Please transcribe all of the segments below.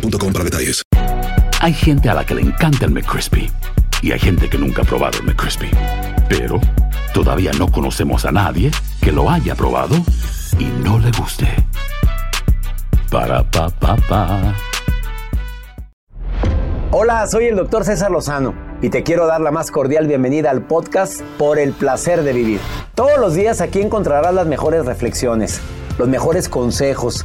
boostmobile.com para detalles. Hay gente a la que le encanta el McCrispy y hay gente que nunca ha probado el McCrispy. Pero todavía no conocemos a nadie que lo haya probado y no le guste. Para pa pa pa. Hola, soy el doctor César Lozano y te quiero dar la más cordial bienvenida al podcast Por el placer de vivir. Todos los días aquí encontrarás las mejores reflexiones, los mejores consejos,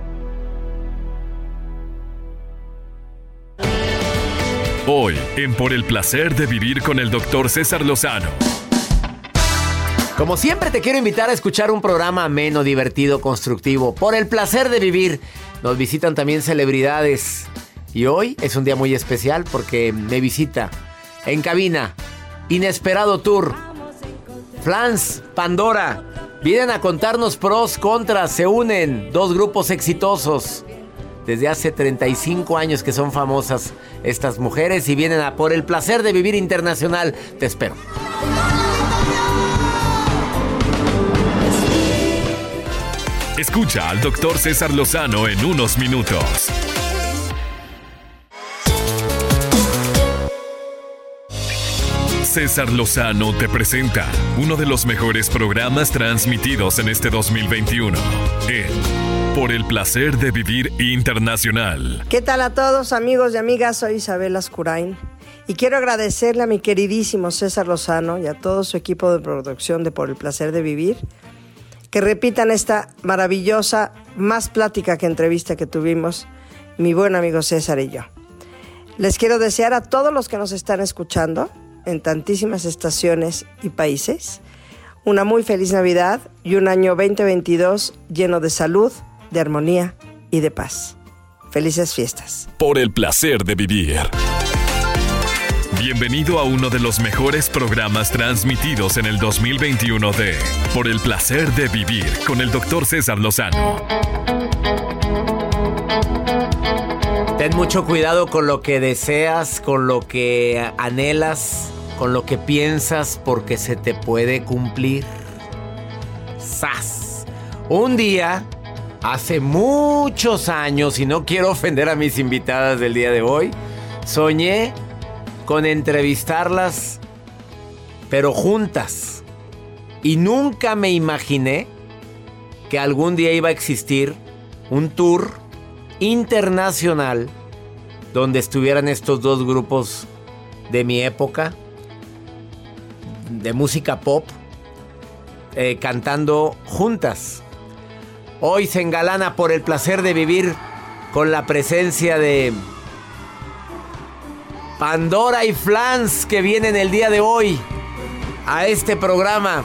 Hoy, en Por el placer de vivir con el doctor César Lozano. Como siempre te quiero invitar a escuchar un programa ameno, divertido, constructivo. Por el placer de vivir. Nos visitan también celebridades. Y hoy es un día muy especial porque me visita en cabina Inesperado Tour. Flans, Pandora. Vienen a contarnos pros, contras, se unen dos grupos exitosos. Desde hace 35 años que son famosas estas mujeres y vienen a por el placer de vivir internacional. Te espero. Escucha al doctor César Lozano en unos minutos. César Lozano te presenta uno de los mejores programas transmitidos en este 2021. En Por el placer de vivir internacional. ¿Qué tal a todos amigos y amigas? Soy Isabel Ascurain y quiero agradecerle a mi queridísimo César Lozano y a todo su equipo de producción de Por el placer de vivir que repitan esta maravillosa, más plática que entrevista que tuvimos mi buen amigo César y yo. Les quiero desear a todos los que nos están escuchando en tantísimas estaciones y países una muy feliz Navidad y un año 2022 lleno de salud, de armonía y de paz. Felices fiestas. Por el placer de vivir. Bienvenido a uno de los mejores programas transmitidos en el 2021 de Por el placer de vivir con el doctor César Lozano. Ten mucho cuidado con lo que deseas, con lo que anhelas, con lo que piensas, porque se te puede cumplir. ¡Sas! Un día, hace muchos años, y no quiero ofender a mis invitadas del día de hoy, soñé con entrevistarlas, pero juntas. Y nunca me imaginé que algún día iba a existir un tour internacional donde estuvieran estos dos grupos de mi época, de música pop, eh, cantando juntas. Hoy se engalana por el placer de vivir con la presencia de Pandora y Flans que vienen el día de hoy a este programa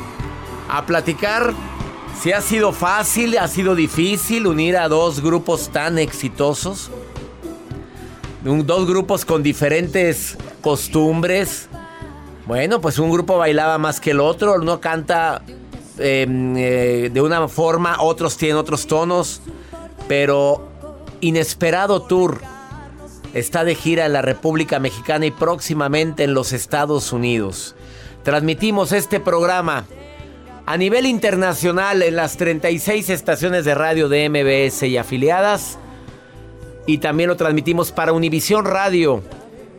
a platicar si ha sido fácil, ha sido difícil unir a dos grupos tan exitosos. Dos grupos con diferentes costumbres. Bueno, pues un grupo bailaba más que el otro, uno canta eh, eh, de una forma, otros tienen otros tonos, pero Inesperado Tour está de gira en la República Mexicana y próximamente en los Estados Unidos. transmitimos este programa a nivel internacional en las 36 estaciones de radio de MBS y afiliadas. Y también lo transmitimos para Univisión Radio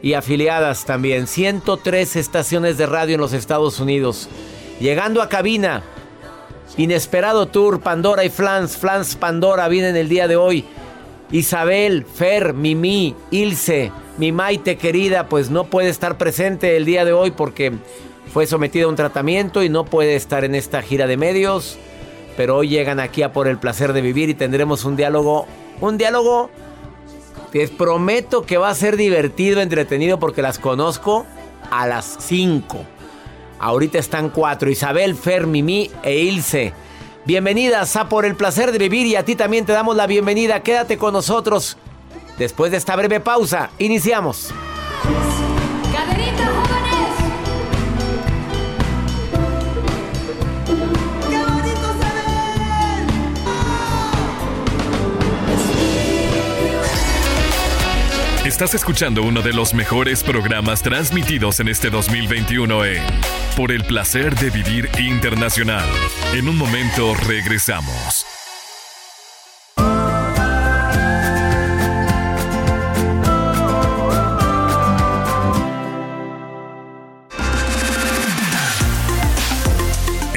y afiliadas también. 103 estaciones de radio en los Estados Unidos. Llegando a cabina. Inesperado Tour, Pandora y Flans. Flans Pandora vienen el día de hoy. Isabel, Fer, Mimi, Ilse, mi Maite querida, pues no puede estar presente el día de hoy porque fue sometida a un tratamiento y no puede estar en esta gira de medios. Pero hoy llegan aquí a por el placer de vivir y tendremos un diálogo, un diálogo les prometo que va a ser divertido, entretenido porque las conozco a las 5. Ahorita están cuatro, Isabel, Fer, Mimi e Ilse. Bienvenidas a Por el Placer de Vivir y a ti también te damos la bienvenida. Quédate con nosotros. Después de esta breve pausa, iniciamos. Estás escuchando uno de los mejores programas transmitidos en este 2021 en Por el placer de vivir internacional. En un momento regresamos.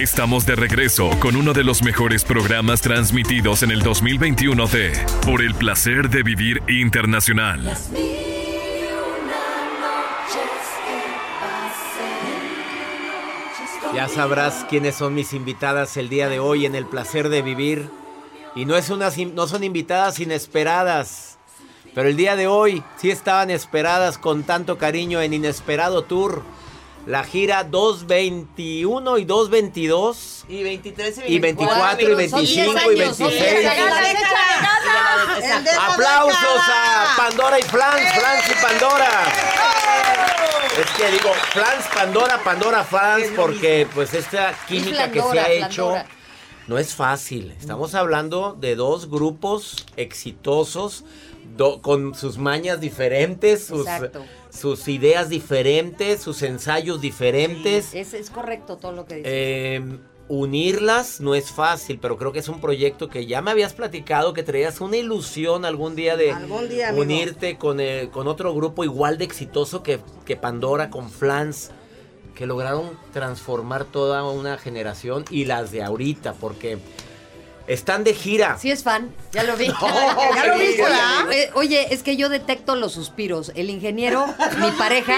Estamos de regreso con uno de los mejores programas transmitidos en el 2021 de Por el placer de vivir internacional. Ya sabrás quiénes son mis invitadas el día de hoy en el placer de vivir. Y no, es unas, no son invitadas inesperadas. Pero el día de hoy sí estaban esperadas con tanto cariño en Inesperado Tour. La gira 221 y 222. Y 23 y 24 y 25 y 26. Aplausos a Pandora y Flans, Flans y Pandora. Es que digo, Flans, Pandora, Pandora, Flans, porque pues esta química que se ha hecho no es fácil. Estamos hablando de dos grupos exitosos, con sus mañas diferentes, sus, sus, ideas diferentes, sus ensayos diferentes. es, es, correcto todo lo que dices. Eh, unirlas no es fácil, pero creo que es un proyecto que ya me habías platicado, que traías una ilusión algún día de unirte con, con otro grupo igual de exitoso que, que Pandora, con Flans, que lograron transformar toda una generación y las de ahorita, porque están de gira. Sí es fan, ya lo vi. ya lo vi, eh, Oye, es que yo detecto los suspiros. El ingeniero, mi pareja,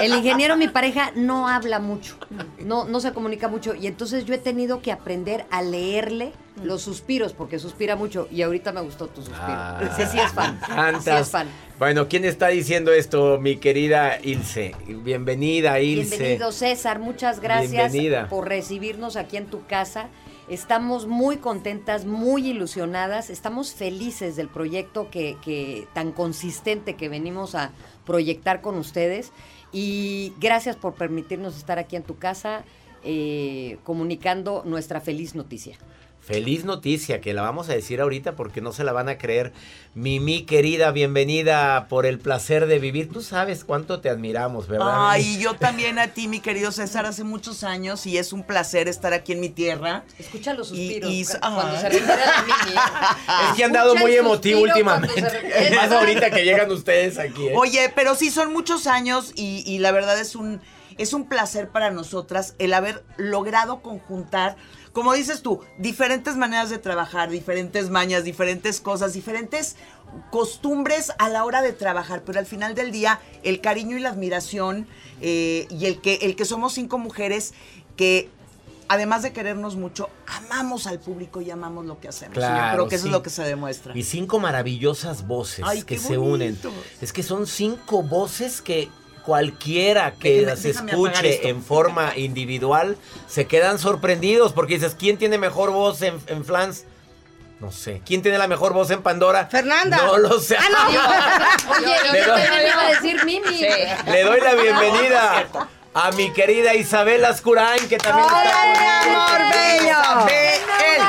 el ingeniero, mi pareja, no habla mucho, no, no se comunica mucho. Y entonces yo he tenido que aprender a leerle los suspiros, porque suspira mucho. Y ahorita me gustó tu suspiro. Ah, sí, sí es fan. Sí es fan. Bueno, ¿quién está diciendo esto? Mi querida Ilse. Bienvenida, Ilse. Bienvenido, César. Muchas gracias por recibirnos aquí en tu casa. Estamos muy contentas, muy ilusionadas, estamos felices del proyecto que, tan consistente que venimos a proyectar con ustedes y gracias por permitirnos estar aquí en tu casa eh, comunicando nuestra feliz noticia. Feliz noticia, que la vamos a decir ahorita porque no se la van a creer. Mimi querida, bienvenida por el placer de vivir. Tú sabes cuánto te admiramos, ¿verdad? Ay, yo también a ti, mi querido César, hace muchos años y es un placer estar aquí en mi tierra. Escucha los suspiros cuando se refiere a Mimi. Es que han dado muy emotivo últimamente. Más ahorita que llegan ustedes aquí. ¿eh? Oye, pero sí, son muchos años y, y la verdad es un, es un placer para nosotras el haber logrado conjuntar como dices tú, diferentes maneras de trabajar, diferentes mañas, diferentes cosas, diferentes costumbres a la hora de trabajar, pero al final del día el cariño y la admiración eh, y el que, el que somos cinco mujeres que además de querernos mucho, amamos al público y amamos lo que hacemos. Claro, creo que eso es lo que se demuestra. Y cinco maravillosas voces que se unen. Es que son cinco voces que cualquiera que las escuche en forma individual se quedan sorprendidos porque dices, ¿quién tiene mejor voz en, en Flans? No sé. ¿Quién tiene la mejor voz en Pandora? Fernanda. No lo sé. Ah, Oye, yo también iba a decir Mimi. Le doy la bienvenida a mi querida Isabel Ascurain, que también está mi amor bello!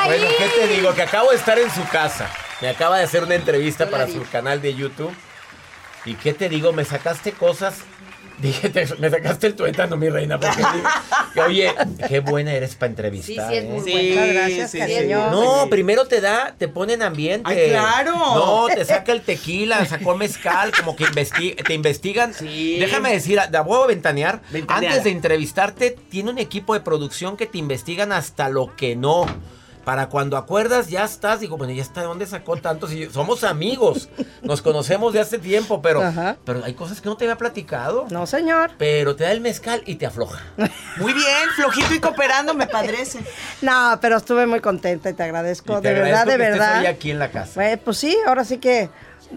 Bueno, ¿qué te digo? Que acabo de estar en su casa. Me acaba de hacer una entrevista para su canal de YouTube. ¿Y qué te digo? Me sacaste cosas Dije, me sacaste el tuétano, mi reina, porque oye, qué buena eres para entrevistar. Sí, sí, es muy ¿eh? buena. gracias, cariño. No, primero te da, te pone en ambiente. ¡Ay, claro! No, te saca el tequila, sacó mezcal, como que te investigan. Sí. Déjame decir, te voy a ventanear. Antes de entrevistarte, tiene un equipo de producción que te investigan hasta lo que no para cuando acuerdas ya estás, digo, bueno, ya está, ¿de dónde sacó tanto? Si somos amigos, nos conocemos de hace tiempo, pero, pero hay cosas que no te había platicado. No, señor. Pero te da el mezcal y te afloja. Muy bien, flojito y cooperando, me padrece. No, pero estuve muy contenta y te agradezco, de verdad, de verdad. Estés aquí en la casa. pues sí, ahora sí que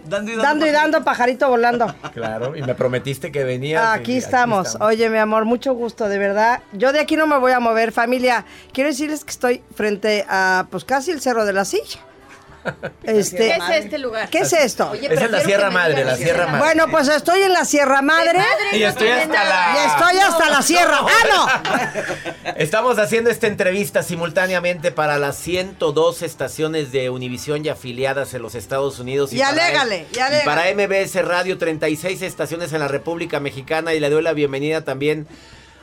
Dando y dando, pajarito volando. Claro, y me prometiste que venías. Aquí, estamos. Oye, mi amor, mucho gusto, de verdad. Yo de aquí no me voy a mover, familia. Quiero decirles que estoy frente a, pues casi el Cerro de la Silla. Este, ¿Qué es este lugar? ¿Qué es esto? es en la Sierra Madre, la Sierra Madre. Bueno, pues estoy en la Sierra Madre. y estoy hasta la... Y estoy hasta la Sierra. ¡Ah, no! Estamos haciendo esta entrevista simultáneamente para las 102 estaciones de Univisión y afiliadas en los Estados Unidos. Y, alégale, y, alégale. para MBS Radio, 36 estaciones en la República Mexicana. Y le doy la bienvenida también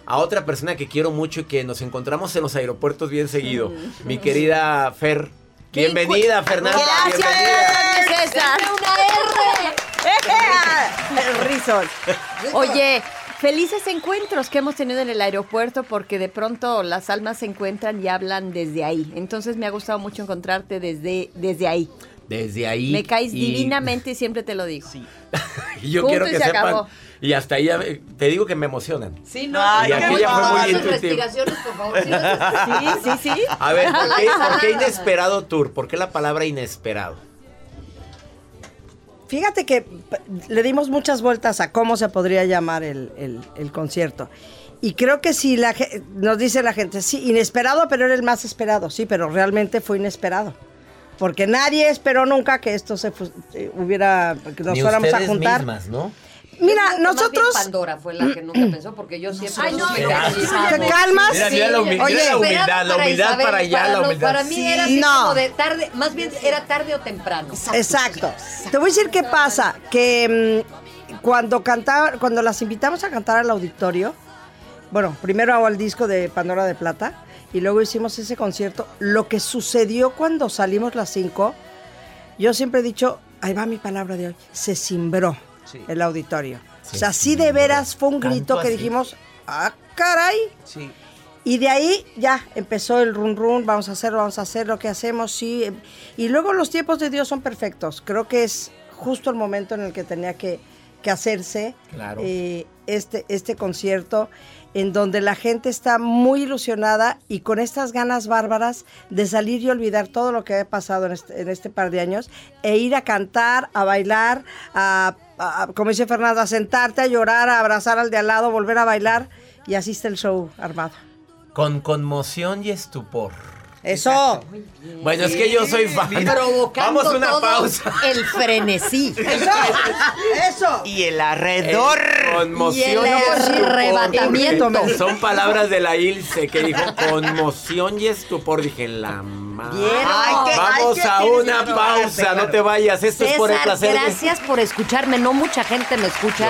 a otra persona que quiero mucho y que nos encontramos en los aeropuertos bien seguido. Mm. Mi querida Fer Bienvenida, Fernanda. Gracias, bienvenida. César. Una R. El rizo. Oye, felices encuentros que hemos tenido en el aeropuerto porque de pronto las almas se encuentran y hablan desde ahí. Entonces me ha gustado mucho encontrarte desde, desde ahí. Desde ahí. Me caes divinamente y siempre te lo digo. Sí. y yo quiero que sepan. Y hasta ahí te digo que me emocionan. Sí, no. y aquella fue muy por favor. Sí, sí, sí. A ver, ¿por qué, inesperado tour? ¿Por qué la palabra inesperado? Fíjate que le dimos muchas vueltas a cómo se podría llamar el, el concierto. Y creo que si la, nos dice la gente, sí, inesperado, pero era el más esperado. Sí, pero realmente fue inesperado porque nadie esperó nunca que esto se eh, hubiera que nos fuéramos a juntar. Mismas, ¿no? Mira, nosotros. Pandora fue la que nunca pensó, porque yo siempre. Ay, no, ¿Te calmas? Mira, mira la, humildad, Oye, la humildad, la humildad para allá, la humildad. Para mí era así no. como de tarde, más bien era tarde o temprano. Exacto. Te voy a decir qué pasa, que mm, cuando cantaba, cuando las invitamos a cantar al auditorio, bueno, primero hago el disco de Pandora de Plata y luego hicimos ese concierto. Lo que sucedió cuando salimos las cinco, yo siempre he dicho, ahí va mi palabra de hoy, se cimbró el auditorio. o sea, sí de veras fue un grito que dijimos, ah, caray. Sí. Y de ahí ya empezó el run run, vamos a hacerlo, vamos a hacer lo que hacemos, sí. Y luego los tiempos de Dios son perfectos. Creo que es justo el momento en el que tenía que, hacerse eh, este, este concierto en donde la gente está muy ilusionada y con estas ganas bárbaras de salir y olvidar todo lo que ha pasado en este, este par de años e ir a cantar, a bailar, a como dice Fernando, a sentarte, a llorar, a abrazar al de al lado, volver a bailar y asiste el show armado. Con conmoción y estupor. Eso. Bueno, es que yo soy fan. Vamos a una pausa. El frenesí. Eso. Eso. Y el alrededor. conmoción y el arrebatamiento. Son palabras de la Ilse que dijo conmoción y estupor. Dije, la madre. Vamos a una pausa. No te vayas. Esto es por el placer. Gracias por escucharme. No mucha gente me escucha.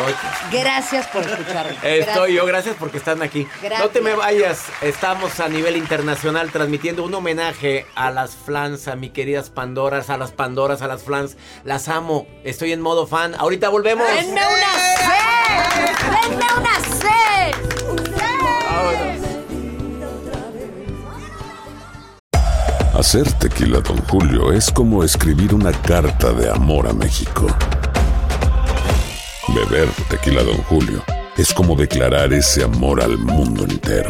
Gracias por escucharme. Estoy yo. Gracias porque están aquí. No te me vayas. Estamos a nivel internacional transmitiendo uno homenaje a las flans, a mi queridas Pandoras, a las Pandoras, a las flans. Las amo. Estoy en modo fan. Ahorita volvemos. ¡Denme una C! ¡Denme una C! Hacer tequila, Don Julio, es como escribir una carta de amor a México. Beber tequila, Don Julio, es como declarar ese amor al mundo entero.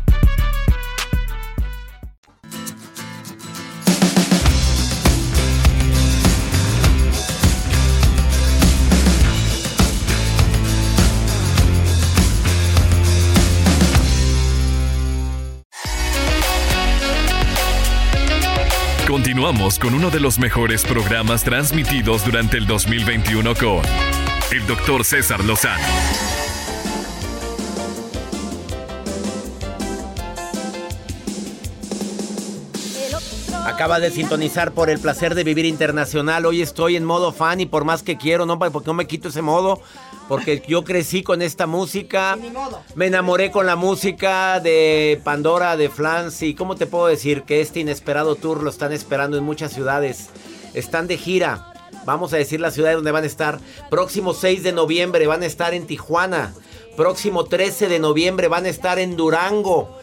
Continuamos con uno de los mejores programas transmitidos durante el 2021 con el doctor César Lozano. Acaba de sintonizar por el placer de vivir internacional. Hoy estoy en modo fan y por más que quiero, no, porque no me quito ese modo. Porque yo crecí con esta música. Me enamoré con la música de Pandora, de Flans. Y cómo te puedo decir que este inesperado tour lo están esperando en muchas ciudades. Están de gira. Vamos a decir la ciudad donde van a estar. Próximo 6 de noviembre van a estar en Tijuana. Próximo 13 de noviembre van a estar en Durango.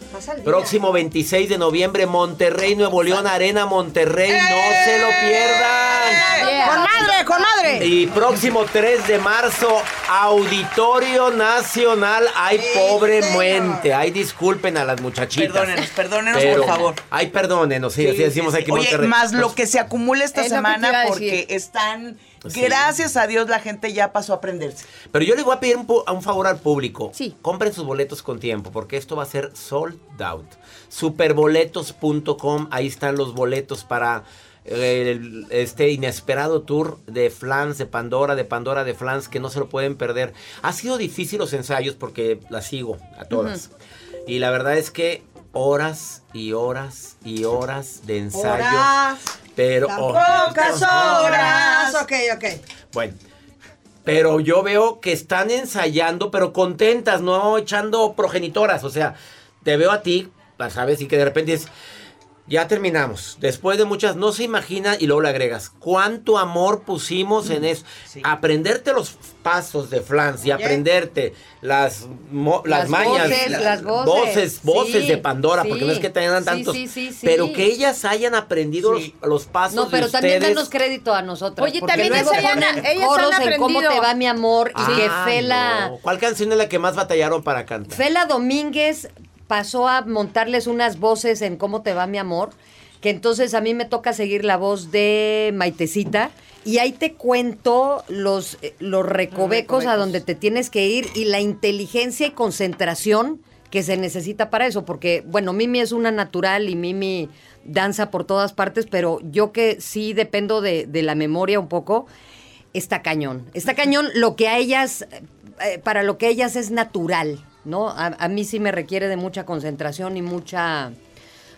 Próximo 26 de noviembre, Monterrey, Nuevo León, Arena Monterrey. No se lo pierdan. ¡Con madre, con madre! Y próximo 3 de marzo, Auditorio Nacional. Ay, pobre muente. Ay, disculpen a las muchachitas. Perdónenos, perdónenos, Pero- por favor. Ay, perdónenos, sí, así decimos aquí Oye, Monterrey. más lo que se acumula esta Es semana porque decir. están, Sí. gracias a Dios, la gente ya pasó a aprenderse. Pero yo le voy a pedir un, a un favor al público. Sí. Compren sus boletos con tiempo, porque esto va a ser sold out. Superboletos.com, ahí están los boletos para eh, el- este inesperado tour de Flans, de Pandora, de Pandora, de Flans, que no se lo pueden perder. Ha sido difícil los ensayos porque las sigo a todas. Y la verdad es que horas y horas y horas de ensayos. Horas. Pero oh, pocas horas. Ok, ok. bueno. Pero yo veo que están ensayando, pero contentas, no echando progenitoras. O sea, te veo a ti, ¿sabes? Y que de repente es. Ya terminamos. Después de muchas, no se imagina, y luego le agregas, cuánto amor pusimos en eso. Aprenderte los pasos de Flans y aprenderte las, mo- las, Las mañas, voces, la- las voces. voces, voces Sí, de Pandora, sí. porque no es que tengan tantos. sí, sí, sí. Pero que ellas hayan aprendido los, los pasos No, pero de también ustedes. danos crédito a nosotras. Oye, porque también luego ellas ponen ellas han coros en cómo aprendido. te va mi amor y que Ah, Fela, no. ¿Cuál canción es la que más batallaron para cantar? Fela Domínguez pasó a montarles unas voces en cómo te va mi amor, que entonces a mí me toca seguir la voz de Maitecita. Y ahí te cuento los, eh, los recovecos a donde te tienes que ir y la inteligencia y concentración que se necesita para eso. Porque, bueno, Mimi es una natural y Mimi danza por todas partes, pero yo que sí dependo de, de la memoria un poco, está cañón. Está cañón lo que a ellas, eh, para lo que a ellas es natural, ¿no? A, a mí sí me requiere de mucha concentración y mucha,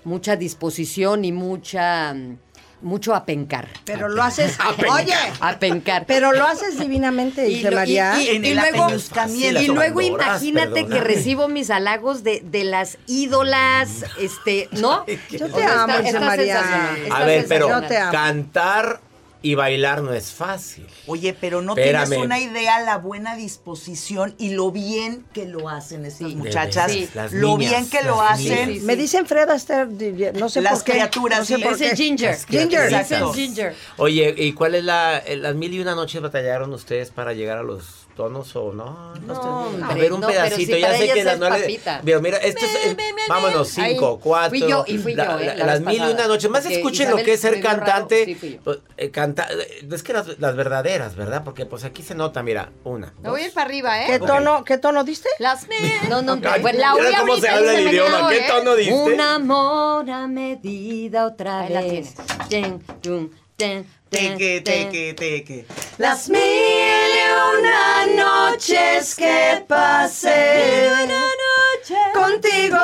mucha disposición y mucha, mm, mucho apencar. Pero lo haces. Oye, Apencar. pero lo haces divinamente, Y dice y- María. y- luego, y luego imagínate que recibo mis halagos de, de las ídolas, este, ¿no? Yo te O sea, amo, María. A ver, pero cantar y bailar no es fácil. Oye, pero no Espérame. tienes una idea la buena disposición y lo bien que lo hacen estas Sí. muchachas. Sí. Las Lo niñas, bien que lo las hacen. Me dicen Fred Astaire, no sé Las por qué. criaturas, no sé sí. por qué. Ginger. Ginger. Exacto. Ese Ginger. Oye, ¿y cuál es la eh, las mil y una noches batallaron ustedes para llegar a los tonos o no? No, a hombre, ver un no, pedacito, si ya sé que las nueve. Pero mira, esto es eh, vámonos cinco, Ahí. cuatro. Fui yo, y fui yo, eh, la las vez mil y pasada. una noches. Más Porque escuchen Isabel lo que es ser me cantante. sí, fui yo. pues, eh, canta- es que las, las verdaderas, ¿verdad? Porque pues aquí se nota, mira, una. Me voy a ir para arriba, ¿eh? ¿Qué tono, ¿Qué tono diste? Las mil. No, no, Ay, bueno, la mira oí cómo se y habla el me idioma. ¿Qué ¿eh? tono diste? Un amor a medida otra Ahí la vez. Teque, teque, teque. Las mil y una noches que placer. Contigo.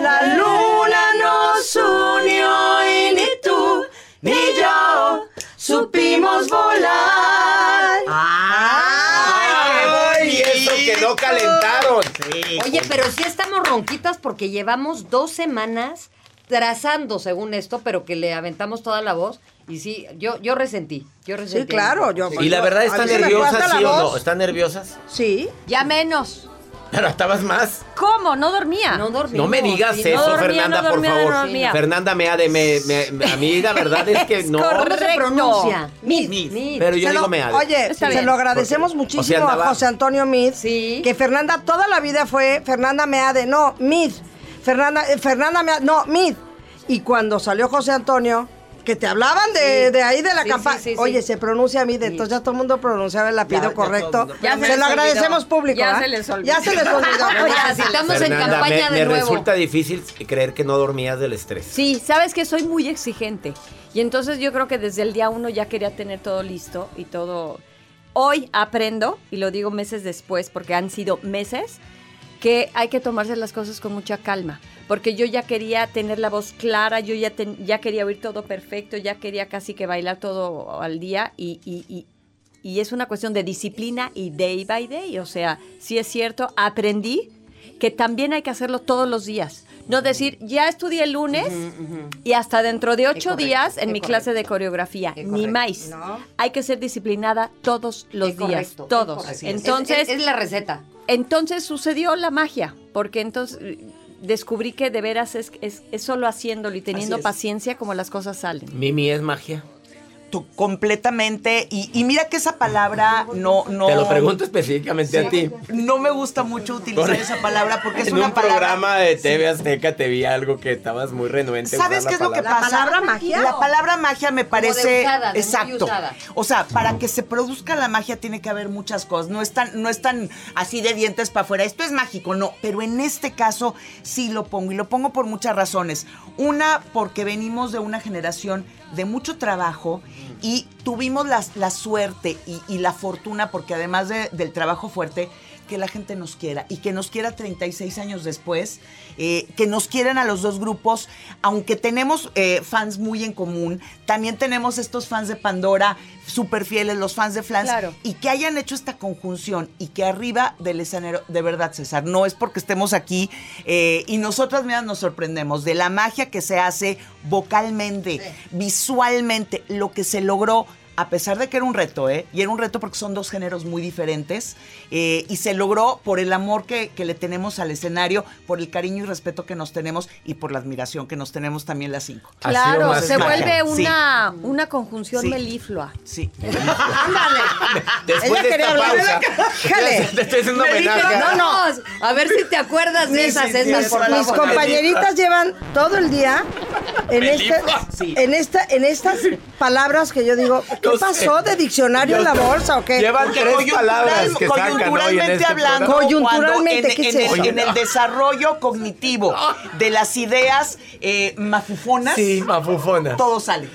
La luna nos unió y ni tú ni yo supimos volar. ¡Ay! Y eso que no calentaron. Oye, pero sí estamos ronquitas porque llevamos dos semanas trazando según esto, pero que le aventamos toda la voz. Y sí, yo, yo resentí. Yo resentí. Sí, claro, yo. Y la verdad, ¿están me nerviosas, sí o no? ¿Están nerviosas? Sí. Ya menos. Pero estabas más. ¿Cómo? No dormía. No dormí. No me digas sí, eso, no dormía, Fernanda, no dormía, por favor. no dormía. Fernanda me ha de me, me- me- a mí la verdad es que no. ¿Cómo se Correcto. pronuncia? Mid. Mid. Pero yo Se digo lo- me ha de. Oye, se bien. lo agradecemos Porque- muchísimo o sea, andaba- a José Antonio Mid. Sí. Que Fernanda toda la vida fue Fernanda Meade. No, Mid. Fernanda, eh, Fernanda Meade. No, Mid. Y cuando salió José Antonio, que te hablaban de, Sí. de ahí de la Sí, campaña. sí, sí, sí. Oye, se pronuncia Mid. Entonces ya todo el mundo pronunciaba el Ya, el correcto. Ya se lo agradecemos público. Ya ¿ah? se les olvidó. Ya se les olvidó. Oye, necesitamos en Fernanda, campaña me, de me nuevo. resulta difícil creer que no dormías del estrés. Sí, sabes que soy muy exigente. Y entonces yo creo que desde el día uno ya quería tener todo listo y todo. Hoy aprendo, y lo digo meses después, porque han sido meses, que hay que tomarse las cosas con mucha calma. Porque yo ya quería tener la voz clara, yo ya, ten- ya quería oír todo perfecto, ya quería casi que bailar todo al día y, y- y- y es una cuestión de disciplina y day by day. O sea, sí es cierto, aprendí que también hay que hacerlo todos los días. No decir, ya estudié el lunes y hasta dentro de ocho correcto, días en mi clase de coreografía. Es Ni más. No. Hay que ser disciplinada todos los Es días. correcto, todos. Entonces, Es- es- es la receta. Entonces sucedió la magia, porque entonces eh, descubrí que de veras es, es, es solo haciéndolo y teniendo paciencia como las cosas salen. Mimi es magia. Tú, completamente. Y, y mira que esa palabra no, no. Te lo pregunto específicamente a ti. No me gusta mucho utilizar Por- esa palabra porque es en una un palabra. programa de TV Azteca te vi algo que estabas muy renuente. a ¿Sabes usar qué es la lo que palabra. pasa? palabra magia? La palabra magia me parece usada, de muy exacto. usada. O sea, para que se produzca la magia tiene que haber muchas cosas. No es tan, no es tan así de dientes para afuera. Esto es mágico, no. Pero en este caso sí lo pongo y lo pongo por muchas razones. Una porque venimos de una generación de mucho trabajo y tuvimos la, la suerte y, la fortuna porque además de- del trabajo fuerte que la gente nos quiera y que nos quiera 36 años después, eh, que nos quieran a los dos grupos, aunque tenemos eh, fans muy en común, también tenemos estos fans de Pandora súper fieles, los fans de Flans, Claro. y que hayan hecho esta conjunción y que arriba del escenario, de verdad César, no es porque estemos aquí eh, y nosotras mismas nos sorprendemos de la magia que se hace vocalmente, visualmente, lo que se logró a pesar de que era un reto, ¿eh? Y era un reto porque son dos géneros muy diferentes. eh, y se logró por el amor que, que le tenemos al escenario, por el cariño y respeto que nos tenemos y por la admiración que nos tenemos también las cinco. Claro, se vuelve Sí. una, una conjunción Sí. meliflua. Sí. Ándale. Después Ella de quería esta hablar. pausa. Jale. Te estoy haciendo Me dije, homenaje. no, no. A ver si te acuerdas de Sí, esas, por. Mis compañeritas llevan todo el día en, este, Sí. en, esta, en estas palabras que yo digo, ¿qué Yo sé. pasó de diccionario en la bolsa o qué? Llevan Porque tres coyuntural- palabras que sacan hoy en coyunturalmente este hablando. Coyunturalmente, cuando en, ¿qué es en el- eso? en el desarrollo cognitivo de las ideas eh, mafufonas, Sí, mafufona. todo sale.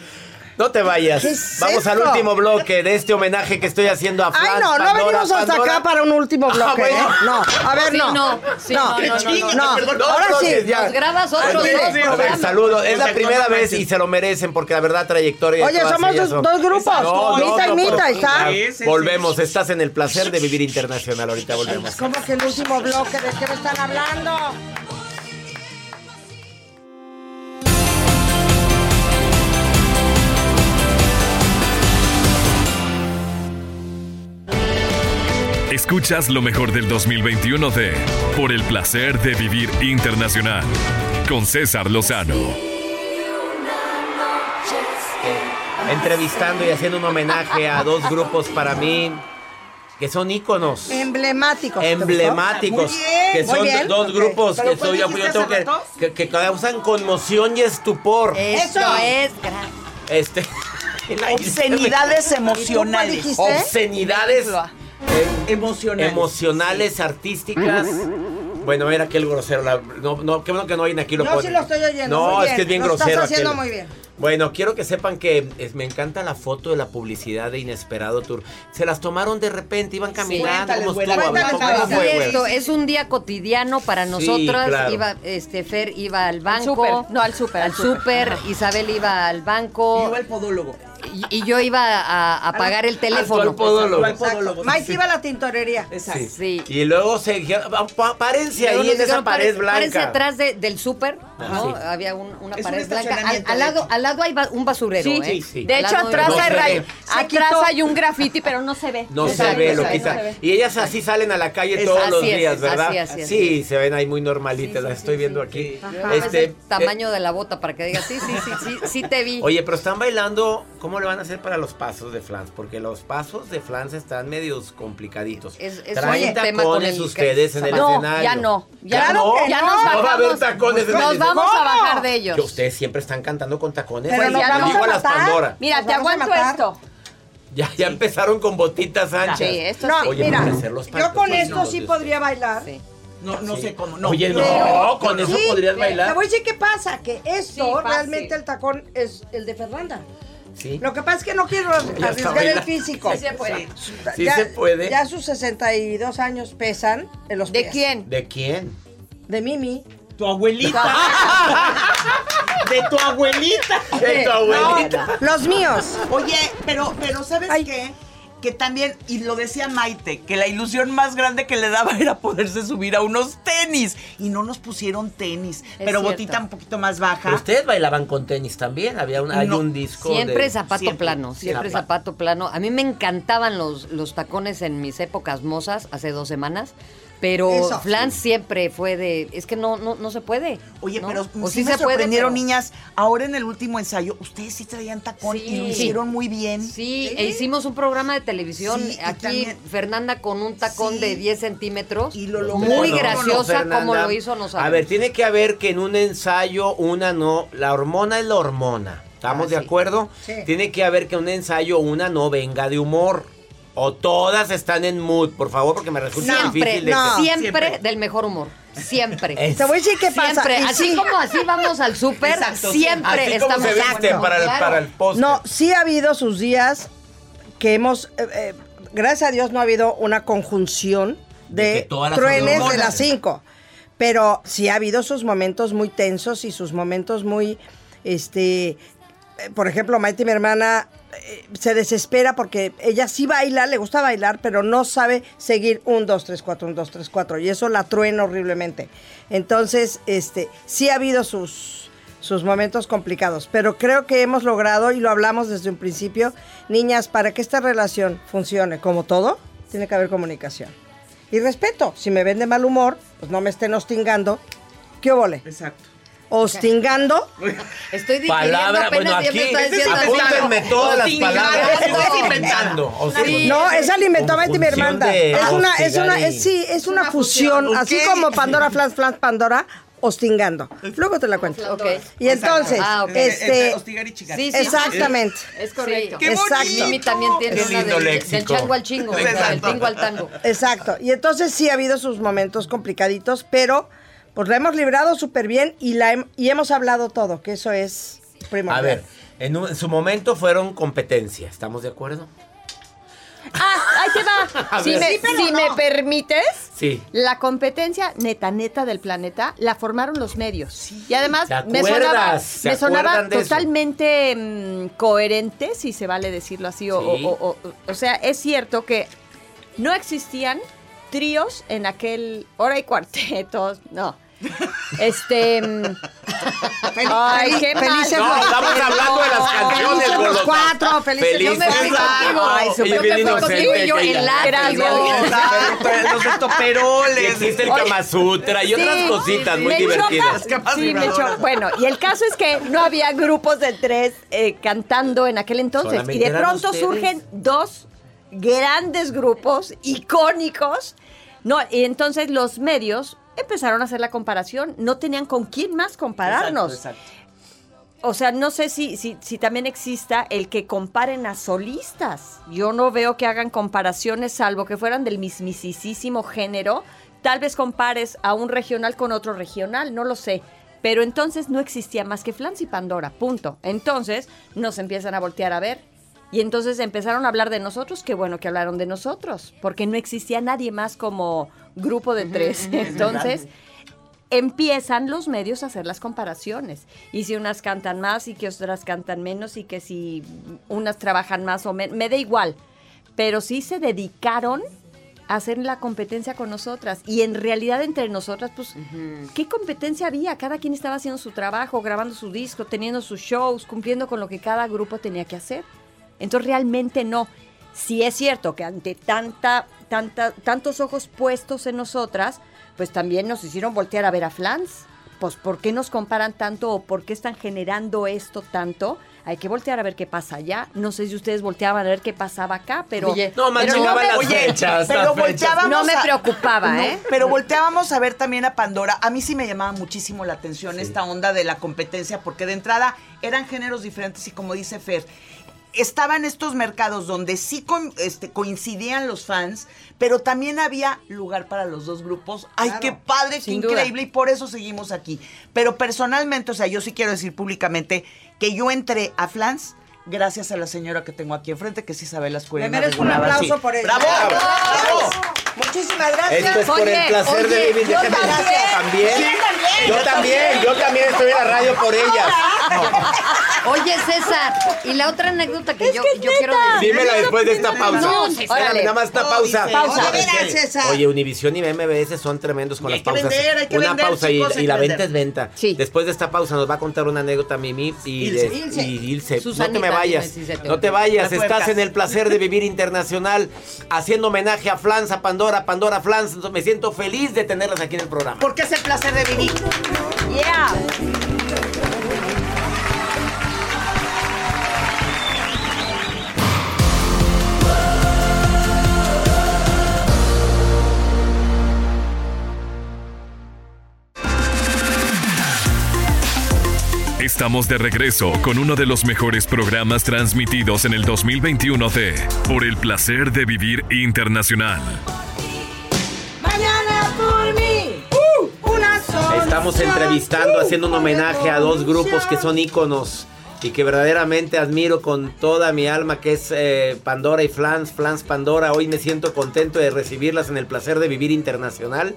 No te vayas. ¿Qué es Vamos al último bloque de este homenaje que estoy haciendo a Flans. Ay, no, no venimos hasta Pandora. acá para un último Ah, bloque, bueno. ¿eh? No, a ver, Sí, no. no, sí, no, no, no, no, no. Dos Ahora sí. ya. Nos grabas otros A dos ver, programas. saludos. Es la primera vez y se lo merecen porque la verdad trayectoria. Oye, somos dos, son- dos grupos. Mita y Mita, ¿está? Ah, Sí, sí, Volvemos. Estás en el placer de vivir internacional. Ahorita volvemos. ¿Cómo que el último bloque? ¿De qué me están hablando? Escuchas lo mejor del 2021 de Por el placer de vivir internacional con César Lozano. Entrevistando y haciendo un homenaje a dos grupos para mí que son íconos. Emblemáticos. emblemáticos Muy bien, que muy son bien. dos grupos ¿Pero que soy yo, tengo que, rato? que, que causan conmoción y estupor Esto Eso. es este Obscenidades ¿Y tú cuál emocionales. obscenidades eh, Emocionales. emocionales artísticas Bueno, era aquel grosero. la- no, no, qué bueno que no oyen aquí lo No, ponen. sí lo estoy oyendo. No, muy es que es bien Lo grosero. Estás haciendo aquel. muy bien. Bueno, quiero que sepan que es- me encanta la foto de la publicidad de Inesperado Tour. Se las tomaron de repente, iban caminando. Cuéntales, ¿Cómo güera, estuvo? A ver, cuéntales, ¿cómo güera. fue, Sí, güera? esto es un día cotidiano para nosotras. claro. Iba, este, Fer iba al banco. no, al súper, Al al súper. súper. Isabel iba al banco. Y iba el podólogo. Y, y yo iba a, a pagar el teléfono. al podólogo. Al podólogo. Mike iba a la tintorería. Exacto. Sí. Y luego se dijeron, "Ah, pa- párense ahí en esa pared "Pare- blanca. Párense atrás de- del súper, ¿no? sí. Había un- una Es un pared blanca. Al, lado, al lado hay un basurero, Sí, ¿eh? sí, sí. De Al hecho, atrás, no hay, atrás hay un graffiti, pero no se ve. No se ve, lo quita. Y ellas así salen a la calle todos los así días, ¿verdad? así, así, sí, se ven ahí muy normalitas, las estoy viendo aquí. Ves Este, el tamaño de la bota para que digas, sí, sí, sí, sí, sí te vi. eh, Oye, pero están bailando, ¿cómo le van a hacer para los pasos de flans? Porque los pasos de flans están medios complicaditos. Es- es Traen tacones el- ustedes en el No, escenario. ya no. Ya, ¿Ya no, no? ya no. No va a haber tacones en el nos vamos escenario. a bajar de ellos. Que ustedes siempre están cantando con tacones. Pero nos ya vamos digo a a las matar. Pandora. Mira, te aguanto esto. Ya, ya empezaron con botitas anchas. Sí, esto No, sí. Oye, mira, hacer los yo con pues, esto no, sí podría bailar. Sí. No, no sé cómo. No. Oye, no, Pero- con eso Sí, podrías Te bailar. voy a decir qué pasa, que esto realmente el tacón es el de Fernanda. Sí. Lo que pasa es que no quiero arriesgar el físico. Sí se puede. Sí se puede. Ya sus 62 años pesan en los ¿De pies. quién? ¿De quién? De Mimi. Tu abuelita. de tu abuelita. De tu abuelita. Los míos. Oye, pero, pero ¿sabes Ay. qué? Que también, y lo decía Maite, que la ilusión más grande que le daba era poderse subir a unos tenis. Y no nos pusieron tenis, pero cierto. botita un poquito más baja. Pero ustedes bailaban con tenis también. Había un, hay un disco. Siempre de- zapato siempre, plano, siempre Zapato. zapato plano. A mí me encantaban los, los tacones en mis épocas mozas, hace dos semanas. Pero Eso. Flan siempre fue de. Es que no, no, no se puede. Oye, ¿no? pero O sí, me sorprendieron, niñas. Ahora en el último ensayo, ustedes sí traían tacón y lo Sí. hicieron muy bien. Sí, e hicimos un programa de televisión. Sí, Aquí también- Fernanda con un tacón Sí. de 10 centímetros. Y lo logró. muy no, graciosa como lo hizo, no A ver, tiene que haber que en un ensayo una no. La hormona es la hormona. ¿Estamos Ah, de sí. acuerdo? Sí. Tiene que haber que en un ensayo una no venga de humor. O todas están en mood, por favor, porque me resulta Siempre, difícil. de no. siempre, Siempre. del mejor humor. Siempre. Es- Te voy a decir qué pasa. Siempre. y Así sí. como así vamos al súper, siempre Así como estamos se visten Exacto, para el, claro. para el póster. No, sí ha habido sus días que hemos, eh, eh, gracias a Dios no ha habido una conjunción De de, truenes de las cinco. Pero sí ha habido sus momentos muy tensos y sus momentos muy, este, eh, por ejemplo, Maite, mi hermana, se desespera porque ella sí baila, le gusta bailar, pero no sabe seguir un, dos, tres, cuatro, un, dos, tres, cuatro. Y eso la truena horriblemente. Entonces, este, sí ha habido sus, sus momentos complicados, pero creo que hemos logrado, y lo hablamos desde un principio, niñas, para que esta relación funcione como todo, tiene que haber comunicación. Y respeto, si me ven de mal humor, pues no me estén hostingando. ¿Qué óvole? Exacto. Hostingando. Estoy digiriendo Palabra, apenas bueno, y ya aquí me está diciendo así. apúntenme todas las palabras. es inventando. No, esa la inventó Maite mi hermana. de Es una, es una, es, sí, es una fusión, fusión, así como Pandora, Flans, Flans, Pandora, hostingando. Luego te la cuento. Ok. Y entonces, Ah, ok. este, Entre hostigar y chicar. Sí, sí, exactamente. Es correcto. ¡Qué Exacto. bonito! Mimi también tiene Qué una lindo del, chango al chingo, del tingo al tango. Exacto. Y entonces sí ha habido sus momentos complicaditos, pero pues la hemos librado súper bien y, la hem- y hemos hablado todo, que eso es primordial. A ver, en, un- en su momento fueron competencia, ¿estamos de acuerdo? Ah, ahí te va. Si, me, Sí, si no. me permites, Sí. la competencia neta, neta del planeta la formaron los medios. Y además ¿Te me sonaba, ¿Se me sonaba totalmente mm, coherente, si se vale decirlo así. O, Sí. o- o- o- o sea, es cierto que no existían tríos en aquel. Hora y cuartetos, no. Este. mm, ay, qué felices mal. No, estamos hablando de las canciones, Felices los cuatro, felices Felices Yo me fui los contigo. Ay, Yo soy me fui contigo y yo en. Exacto, Los estoperoles. existe el. Kama Sutra y otras Sí, cositas muy divertidas. choca- sí, me choca. Bueno, y el caso es que no había grupos de tres eh, cantando en aquel entonces. Solamente y de pronto ustedes. surgen dos grandes grupos icónicos. No, y entonces los medios empezaron a hacer la comparación. No tenían con quién más compararnos. Exacto, exacto. o sea, no sé si, si, si también exista el que comparen a solistas. Yo no veo que hagan comparaciones, salvo que fueran del mismisísimo género. Tal vez compares a un regional con otro regional, no lo sé. Pero entonces no existía más que Flans y Pandora, punto. Entonces nos empiezan a voltear a ver. Y entonces empezaron a hablar de nosotros, qué bueno que hablaron de nosotros, porque no existía nadie más como grupo de tres. Entonces empiezan los medios a hacer las comparaciones. Y si unas cantan más y que otras cantan menos y que si unas trabajan más o menos, me da igual. Pero sí se dedicaron a hacer la competencia con nosotras. Y en realidad entre nosotras, pues, ¿qué competencia había? Cada quien estaba haciendo su trabajo, grabando su disco, teniendo sus shows, cumpliendo con lo que cada grupo tenía que hacer. Entonces realmente no. Si es cierto que ante tanta, tanta, tantos ojos puestos en nosotras, pues también nos hicieron voltear a ver a Flans. Pues, ¿por qué nos comparan tanto o por qué están generando esto tanto? Hay que voltear a ver qué pasa allá. No sé si ustedes volteaban a ver qué pasaba acá, pero. Oye, no, pero no me, las oye, fechas, pero las volteábamos No me a- preocupaba, No, ¿eh? Pero volteábamos a ver también a Pandora. A mí sí me llamaba muchísimo la atención esta onda de la competencia, porque de entrada eran géneros diferentes y como dice Fer, estaban estos mercados donde sí con- este, coincidían los fans, pero también había lugar para los dos grupos. Ay, Claro, qué padre, qué sin duda. increíble, y por eso seguimos aquí. Pero personalmente, o sea, yo sí quiero decir públicamente que yo entré a Flans gracias a la señora que tengo aquí enfrente, que es Isabel Ascurena. Le merezco un aplauso sí. por ella. ¡Bravo! ¡Bravo! Muchísimas gracias. Esto es por el placer de vivir. yo también. también. Sí, también. Yo también, yo también estoy en la radio por ellas. Oye, César, y la otra anécdota que yo, yo quiero decir. Dímela después de esta pausa. No, Espérame, nada más esta pausa. César. Oye, Univisión y MBS son tremendos con Y las hay que pausas. vender, hay que una vender, pausa y, la venta es venta. Después de esta pausa nos va a contar una anécdota Mimi y Ilse. de- Ilse. y Ilse. no te me vayas. No te vayas. Estás en el placer de vivir internacional haciendo homenaje a Flans, a Pandora, Pandora Flans. Me siento feliz de tenerlas aquí en el programa. Porque es el placer de vivir. Yeah. Estamos de regreso con uno de los mejores programas transmitidos en el 2021 de Por el placer de vivir internacional. Mañana por mí. una sola. Estamos entrevistando, haciendo un homenaje a dos grupos que son íconos y que verdaderamente admiro con toda mi alma, que es eh, Pandora y Flans, Flans Pandora. Hoy me siento contento de recibirlas en el placer de vivir internacional.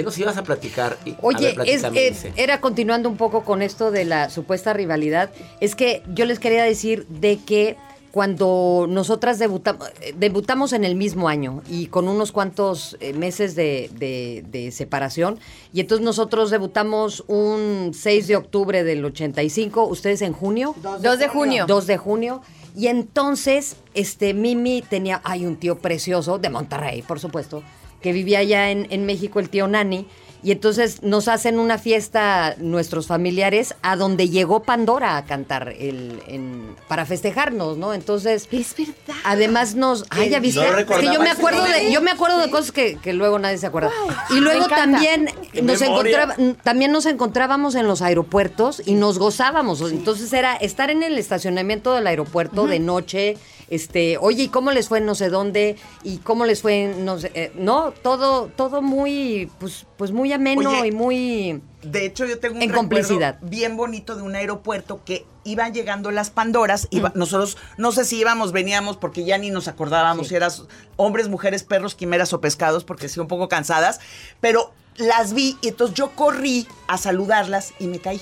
¿Qué nos ibas a platicar? A Oye, ver, es, era continuando un poco con esto de la supuesta rivalidad, es que yo les quería decir de que cuando nosotras debutamos, debutamos en el mismo año y con unos cuantos eh, meses de, de- de separación, y entonces nosotros debutamos un 6 de octubre del 85, ustedes en junio. 2 de junio. 2 de junio. Y entonces, este, Mimi tenía, hay un tío precioso de Monterrey, por supuesto, que vivía allá en, en México, el tío Nani. Y entonces nos hacen una fiesta nuestros familiares a donde llegó Pandora a cantar el, en- para festejarnos, ¿no? Entonces, Es verdad. además nos, ay, ya viste, No es que yo me acuerdo de, yo me acuerdo de cosas que, que luego nadie se acuerda. Y luego también ¡Qué nos encontraba, también nos encontrábamos en los aeropuertos y nos gozábamos. Entonces era estar en el estacionamiento del aeropuerto de noche, este, oye, ¿y cómo les fue en no sé dónde? ¿Y cómo les fue no sé, eh, no, todo, todo muy, pues, pues muy ameno Oye, y muy De hecho, yo tengo un En recuerdo complicidad. bien bonito de un aeropuerto que iban llegando las Pandoras. iba- Nosotros, no sé si íbamos, veníamos, porque ya ni nos acordábamos si eras hombres, mujeres, perros, quimeras o pescados, porque sí, un poco cansadas. Pero las vi y entonces yo corrí a saludarlas y me caí.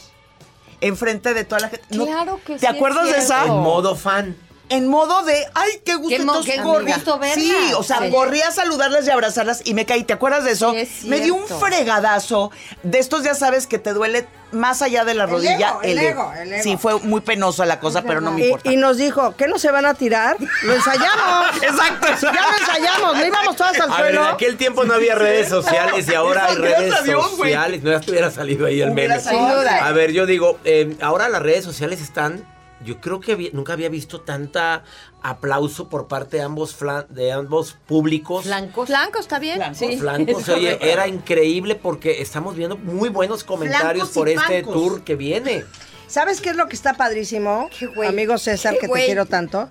Enfrente de toda la gente. No- Claro que ¿Te sí es acuerdas de esa? En modo fan. En modo de, ay, qué gusto. Qué qué corrí. gusto verlas. Sí, o sea, Sí. corrí a saludarlas y abrazarlas y me caí. ¿Te acuerdas de eso? Es me dio un fregadazo. De estos ya sabes que te duele más allá de la El rodilla. ego, el ego, el ego. Sí, fue muy penosa la cosa, pero no me Y, importa. y nos dijo, ¿qué no se van a tirar? Lo ensayamos. Exacto, Ya lo ensayamos, no íbamos todas al A ver, en suelo. aquel tiempo no había redes sociales y ahora hay redes sociales. No ya te hubiera salido ahí el meme. salido. Sin duda. A ver, yo digo, eh, ahora las redes sociales están. Yo creo que había- nunca había visto tanta aplauso por parte de ambos flan- de ambos públicos. blancos. Blanco está bien. Sí. Flancos, oye, era increíble porque estamos viendo muy buenos comentarios Flancos por este pancos. tour que viene. ¿Sabes qué es lo que está padrísimo? Qué güey. Amigo César, Qué que güey. te quiero tanto.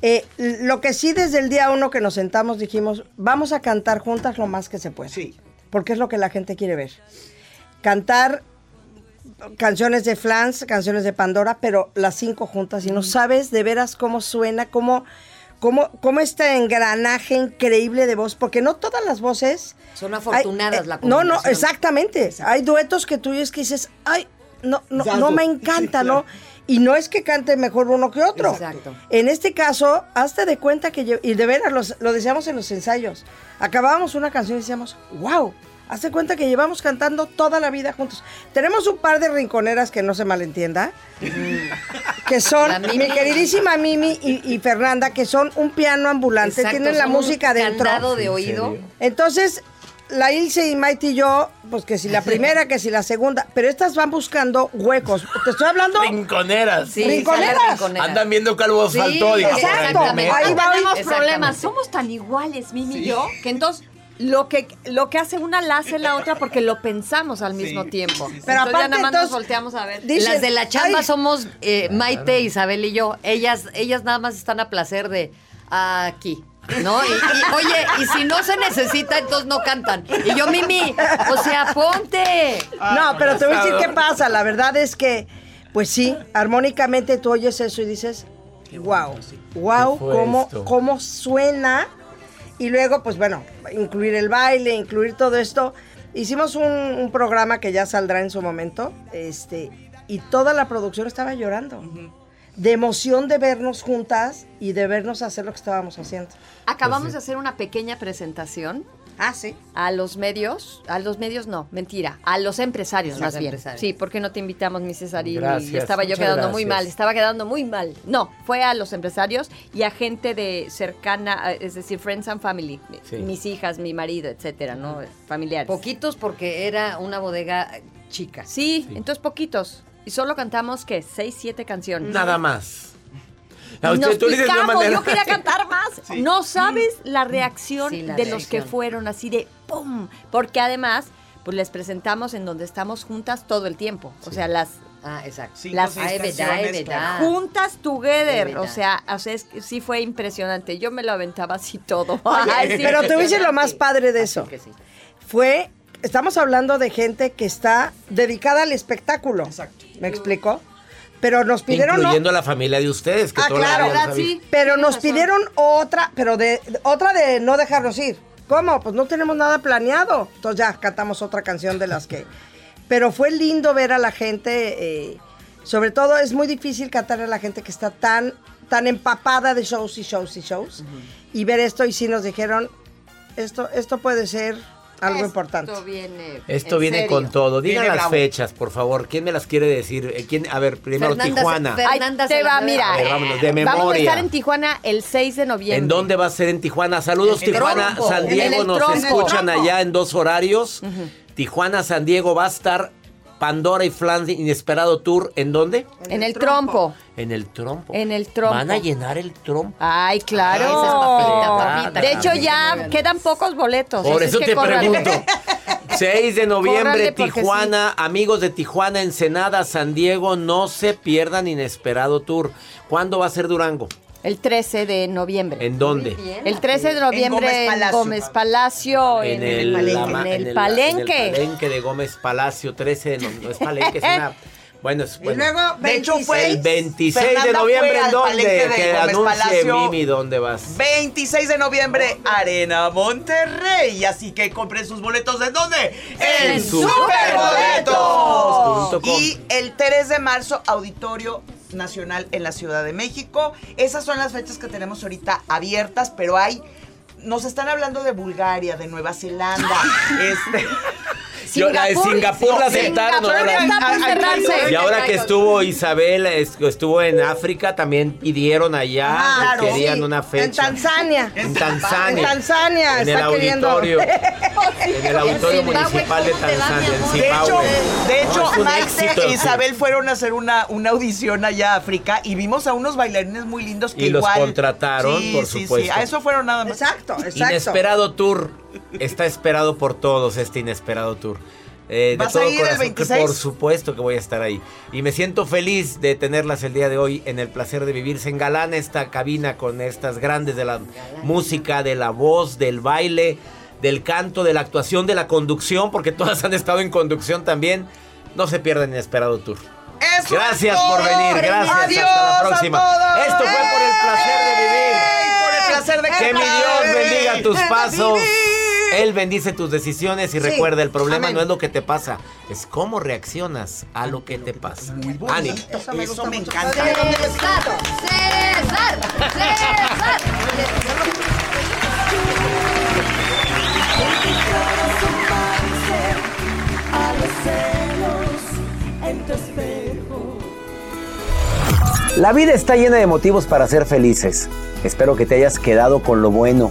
Eh, lo que sí desde el día uno que nos sentamos dijimos, vamos a cantar juntas lo más que se pueda. Sí. Porque es lo que la gente quiere ver. Cantar canciones de Flans, canciones de Pandora, pero las cinco juntas. Y no sabes de veras cómo suena, cómo, cómo, cómo este engranaje increíble de voz, porque no todas las voces... Son afortunadas Ay, la eh, No, no, combinación. exactamente. Hay duetos que tú es que dices, ay, no, no, no me encanta, Sí, ¿no? Y no es que cante mejor uno que otro. Exacto. En este caso, hazte de cuenta que, lle- y de veras los- lo decíamos en los ensayos, acabábamos una canción y decíamos, wow, hazte cuenta que llevamos cantando toda la vida juntos. Tenemos un par de rinconeras que no se malentienda, que son mi queridísima Mimi y, y Fernanda, que son un piano ambulante, Exacto, tienen la música dentro. candado de oído. Entonces, la Ilse y Maite y yo, pues que si la primera, que si la segunda, pero estas van buscando huecos. Te estoy hablando. Rinconeras. Sí, Rinconeras. Andan viendo calvo Sí, asfaltó. digo, exacto. Ahí va. tenemos problemas. Somos tan iguales, Mimi y yo, que entonces lo que, lo que hace una la hace la otra porque lo pensamos al mismo tiempo. Pero Pero aparte, ya nada más nos entonces, volteamos a ver. Las de la chamba "Ay". somos eh, Maite, Isabel y yo. Ellas, ellas nada más están a placer de aquí. ¿No? Y, y, oye, y si no se necesita, entonces no cantan. Y yo, Mimi, o sea, ponte. No, pero te voy a decir qué pasa. La verdad es que, pues sí, armónicamente tú oyes eso y dices, wow, wow, ¿Qué fue cómo, esto? cómo suena. Y luego, pues bueno, incluir el baile, incluir todo esto. Hicimos un, un programa que ya saldrá en su momento, este, y toda la producción estaba llorando. De emoción de vernos juntas y de vernos hacer lo que estábamos haciendo. Acabamos de hacer una pequeña presentación Ah, sí. a los medios, a los medios no, mentira, a los empresarios Los más bien. Sí, porque no te invitamos, mi Cesarín, y estaba yo quedando muy mal, estaba quedando muy mal. No, fue a los empresarios y a gente de cercana, es decir, friends and family, Sí. mis hijas, mi marido, etcétera, ¿no? Familiares. Poquitos porque era una bodega chica. Sí, entonces poquitos. Y solo cantamos, ¿qué? Seis, siete canciones. Nada más. Y A usted, nos tú dices de una picamos, manera- yo quería cantar más. No sabes la reacción Sí, la de los que fueron así de ¡pum! Porque además, pues les presentamos en donde estamos juntas todo el tiempo. O sea, las Ah, exacto. Cinco, Las- verdad, verdad. juntas together. O sea, o sea, es que sí fue impresionante. Yo me lo aventaba así todo. Oye, Ay, sí, pero te voy lo más padre de eso. que sí. fue, estamos hablando de gente que está dedicada al espectáculo. Exacto. ¿Me explico? Pero nos pidieron... no- Incluyendo a la familia de ustedes, que Ah, toda la claro. vida nos ¿Verdad? Sí. pero nos razón. pidieron otra, pero de, de- otra de no dejarnos ir. ¿Cómo? Pues no tenemos nada planeado. Entonces ya cantamos otra canción de las que... Pero fue lindo ver a la gente, eh, sobre todo es muy difícil cantar a la gente que está tan, tan empapada de shows y shows y shows. Y ver esto y sí nos dijeron, esto, esto puede ser algo importante. Esto viene. Esto en viene serio. con todo. Digan las bravo. fechas, por favor. ¿Quién me las quiere decir? Eh, ¿Quién? A ver, primero Fernanda, Tijuana. Fernanda te se va, mira. A ver, vámonos, de Vamos a memoria. estar en Tijuana el 6 de noviembre. ¿En dónde va a ser en Tijuana? Saludos, el Tijuana, Trompo. San Diego. Nos Trompo. escuchan allá en dos horarios. Tijuana, San Diego va a estar Pandora y Flans Inesperado Tour. ¿En dónde? En el trompo. En el trompo. En el trompo. Van a llenar el trompo. Ay, claro. Esa es papita, papita. de hecho, ya quedan pocos boletos. Por eso es que te pregunto. 6 de noviembre, Tijuana, amigos de Tijuana, Ensenada, San Diego, no se pierdan Inesperado Tour. ¿Cuándo va a ser Durango? El 13 de noviembre. ¿En dónde? El 13 de noviembre en Gómez Palacio, En, el, palenque. en el palenque de Gómez Palacio, 13, no, no es palenque, es una... Bueno, es Y bueno. luego, De hecho, fue el 26 de Fernanda noviembre, fue ¿en dónde? de Que anuncie. Mimi dónde vas. 26 de noviembre, Arena Monterrey. Así que compren sus boletos. ¿En dónde? En, Superboletos. superboletos.com. Y el 3 de marzo, Auditorio Nacional en la Ciudad de México. Esas son las fechas que tenemos ahorita abiertas, pero hay. Nos están hablando de Bulgaria, de Nueva Zelanda. este. Yo, la de Singapur la aceptaron. Singapur ahora- está por cerrarse. Y ahora que estuvo Isabel, es- estuvo en África, también pidieron allá, Ah, claro, querían sí. una fecha. En Tanzania. En Tanzania. En Tanzania En el está queriendo. auditorio. En el auditorio Zimbabue, municipal de ¿cómo te va, Tanzania, en amor? De hecho, Zimbabue. de hecho Maite e Isabel fueron a hacer una, una audición allá a África y vimos a unos bailarines muy lindos que Y los igual... contrataron, Sí, por sí, Sí, supuesto. a eso fueron nada más. Exacto, exacto. Inesperado Tour. Está esperado por todos este Inesperado Tour. Eh, ¿Vas de todo a ir el corazón, que 26? Por supuesto que voy a estar ahí. Y me siento feliz de tenerlas el día de hoy en el placer de vivir. Se engalana esta cabina con estas grandes de la música, de la voz, del baile, del canto, de la actuación, de la conducción, porque todas han estado en conducción también. No se pierdan Inesperado Tour. Eso Gracias por venir, gracias. Adiós Hasta la próxima. Esto fue por el placer de vivir. Por el placer de Que mi Dios bendiga tus pasos. Él bendice tus decisiones y Sí. recuerda, el problema Amén. no es lo que te pasa, es cómo reaccionas a lo que te pasa. Ánimo. Eso me, Eso me encanta. César, César, César. La vida está llena de motivos para ser felices. Espero que te hayas quedado con lo bueno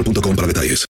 boostmobile.com para detalles.